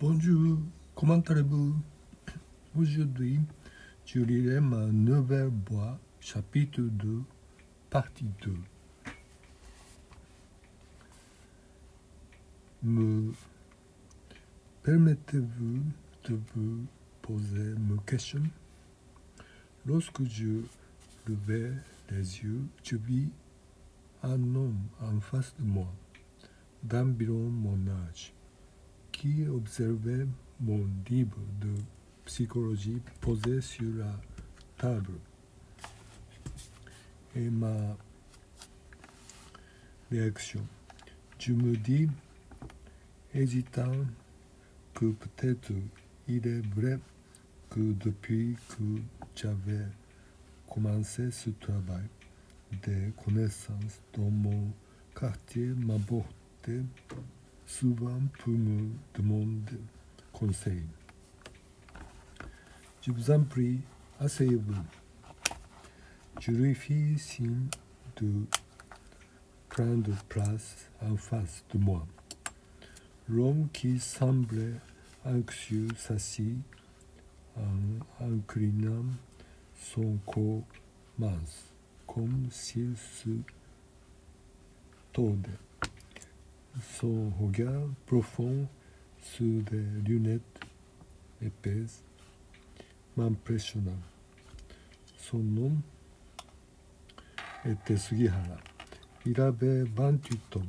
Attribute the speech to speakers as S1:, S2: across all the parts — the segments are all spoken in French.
S1: Bonjour, comment allez-vous? Aujourd'hui, je lirai ma nouvelle chapitre 2, partie 2. Me permettez-vous de vous poser une question Lorsque je levais les yeux, je vis un homme en face de moi, d'environ mon âge, qui observait mon livre de psychologie posé sur la table. Et ma réaction, je me dis, hésitant, que peut-être il est vrai que depuis que j'avais commencé ce travail, des connaissances dans mon quartier m'apportaient souvent pour me demander conseil. Je vous en prie, asseyez-vous. Je lui fis signe de prendre place en face de moi. L'homme qui semblait anxieux s'assit en inclinant son corps mince, comme s'il se tordait. Son regard profond sur des lunettes épaisses m'impressionna. Son nom était Sugihara. Il avait 28 ans,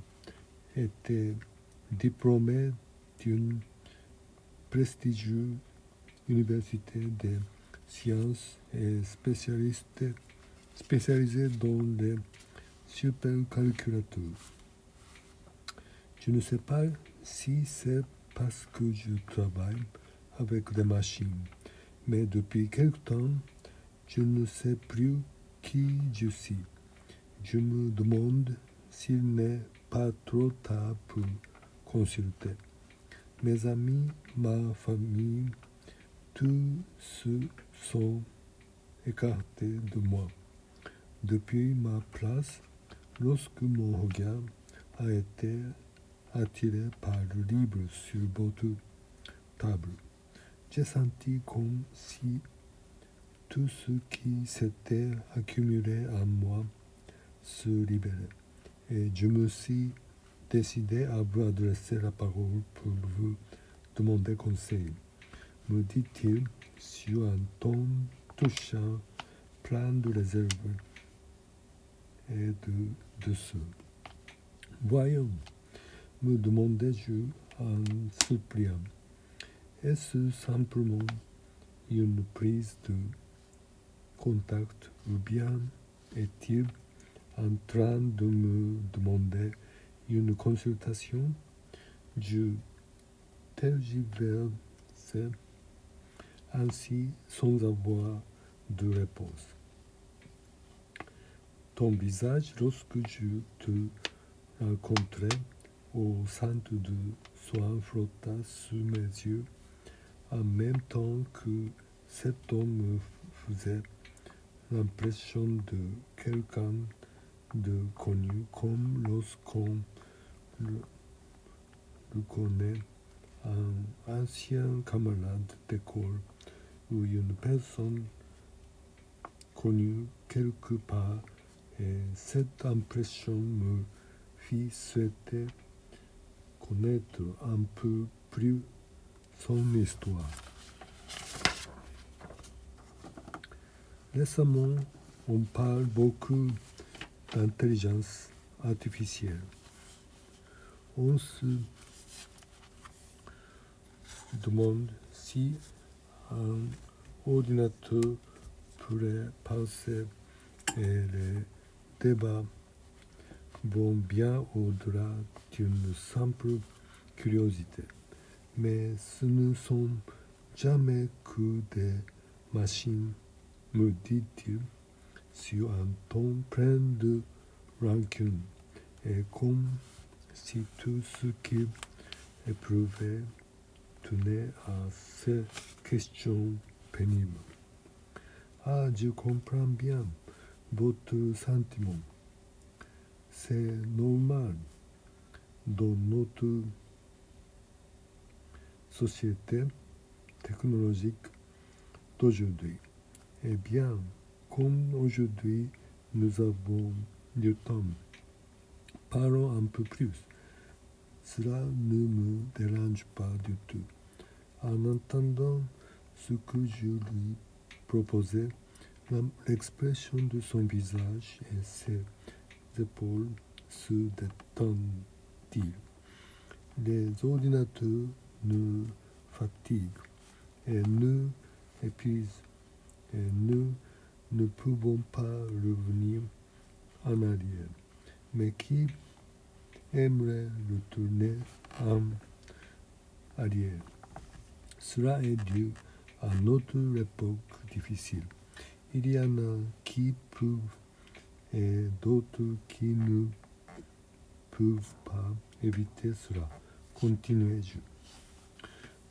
S1: était diplômé d'une prestigieuse université des sciences et spécialiste, spécialisé dans les supercalculateurs. Je ne sais pas si c'est parce que je travaille avec des machines, mais depuis quelque temps, je ne sais plus qui je suis. Je me demande s'il n'est pas trop tard pour consulter. Mes amis, ma famille, tous ceux sont écartés de moi. Depuis ma place, lorsque mon regard a été attiré par le livre sur votre table, j'ai senti comme si tout ce qui s'était accumulé en moi se libérait. Et je me suis décidé à vous adresser la parole pour vous demander conseil, me dit-il sur un ton touchant, plein de réserve et de douceur. Voyons, me demandai-je en suppliant, est-ce simplement une prise de contact ou bien est-il en train de me demander une consultation? Je tergiversais ainsi sans avoir de réponse. Ton visage, lorsque je te rencontrais au centre de soins flotta sous mes yeux en même temps que cet homme me faisait l'impression de quelqu'un de connu comme lorsqu'on le, le connaît un ancien camarade d'école ou une personne connue quelque part et cette impression me fit souhaiter un peu plus son histoire. Récemment, on parle beaucoup d'intelligence artificielle. On se demande si un ordinateur pourrait penser et les débats vont bien au-delà d'une simple curiosité. Mais ce ne sont jamais que des machines, me dit-il, sur un ton plein de rancune, et comme si tout ce qu'il éprouvait tenait à ces questions pénibles. Ah, je comprends bien votre sentiment. C'est normal dans notre société technologique d'aujourd'hui. Eh bien, comme aujourd'hui nous avons du temps, parlons un peu plus. Cela ne me dérange pas du tout. En entendant ce que je lui proposais, l'expression de son visage et ses épaules se détendent. Les ordinateurs ne fatiguent et ne épuisent et nous ne pouvons pas revenir en arrière. Mais qui aimerait retourner en arrière? Cela est dû à notre époque difficile. Il y en a qui peuvent et d'autres qui ne peuvent pas éviter cela. Continuez-je.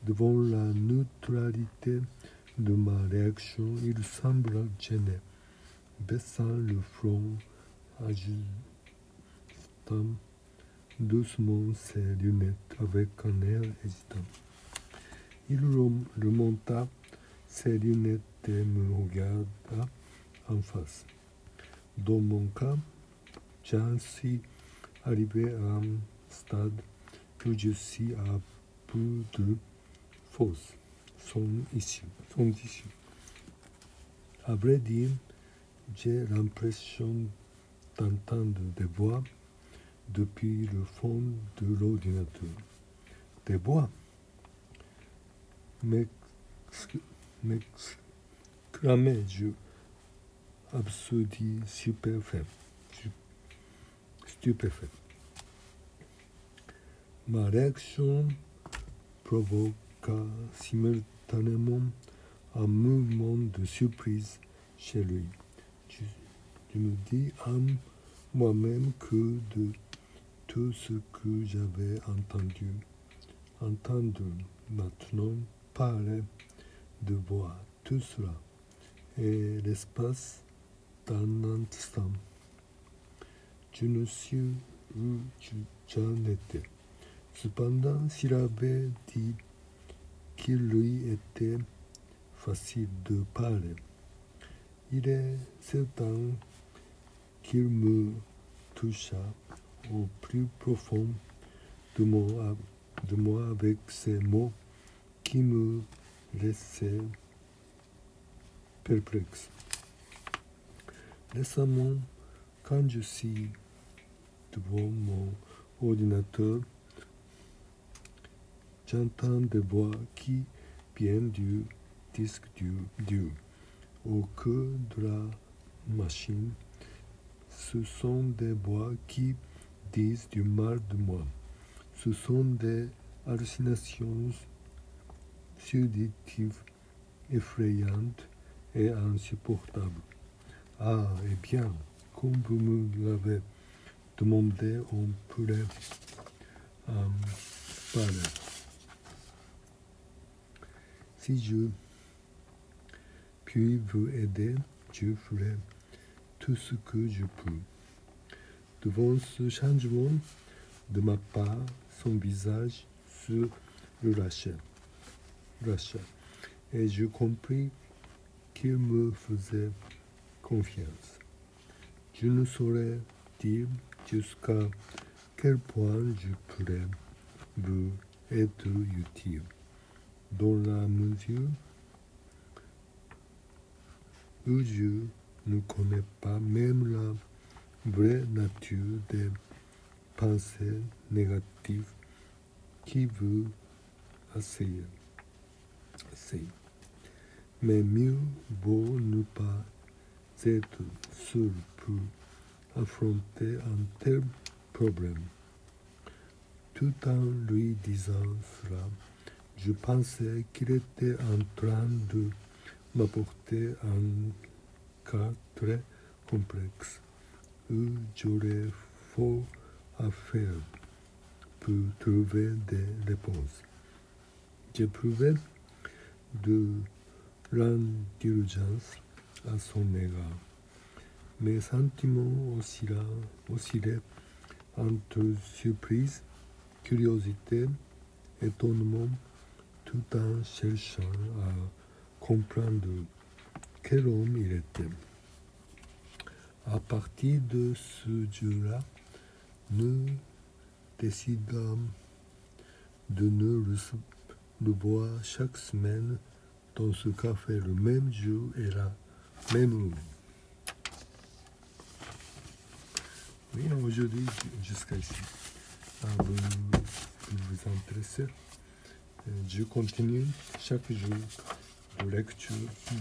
S1: Devant la neutralité de ma réaction, il sembla gêné, baissant le front, ajustant doucement ses lunettes avec un air hésitant. Il remonta ses lunettes et me regarda en face. Dans mon cas, j'en suis arrivé à un stade où je suis à peu de force son issue. Son issue. À vrai dire, j'ai l'impression d'entendre des voix depuis le fond de l'ordinateur. Des voix? M'exclamai-je, absurdie, stupéfait. stupéfait. Ma réaction provoqua simultanément un mouvement de surprise chez lui. Je, me dis à moi-même que de tout ce que j'avais entendu, entendre maintenant parler de voir tout cela et l'espace Je ne suis où j'en étais. Cependant, s'il avait dit qu'il lui était facile de parler, il est certain qu'il me toucha au plus profond de, de moi avec ces mots qui me laissaient perplexe. Récemment, quand je suis devant mon ordinateur, j'entends des voix qui viennent du disque dur. Au cœur de la machine, ce sont des voix qui disent du mal de moi. Ce sont des hallucinations subjectives effrayantes et insupportable. Ah, eh bien, comme vous me l'avez demandé, on pourrait en parler. Si je puis vous aider, je ferai tout ce que je peux. Devant ce changement de ma part, son visage se relâcha. Et je compris qu'il me faisait Je ne saurais dire jusqu'à quel point je pourrais vous être utile, dans la mesure où je ne connais pas même la vraie nature des pensées négatives qui vous assaillent. Mais mieux vaut ne pas être seul pour affronter un tel problème. Tout en lui disant cela, je pensais qu'il était en train de m'apporter un cas très complexe où j'aurais fort à faire pour trouver des réponses. J'éprouvais de l'indulgence à son égard. Mes sentiments oscillaient entre surprise, curiosité, étonnement, tout en cherchant à comprendre quel homme il était. À partir de ce jour-là, nous décidâmes de ne le voir chaque semaine dans ce café le même jour et la même. Oui, aujourd'hui, jusqu'à ici. Vous, vous intéressez euh, Je continue chaque jour la lecture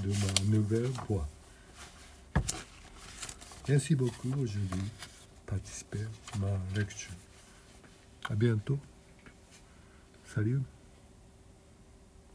S1: de ma nouvelle voix. Merci beaucoup aujourd'hui participer à ma lecture. À bientôt. Salut.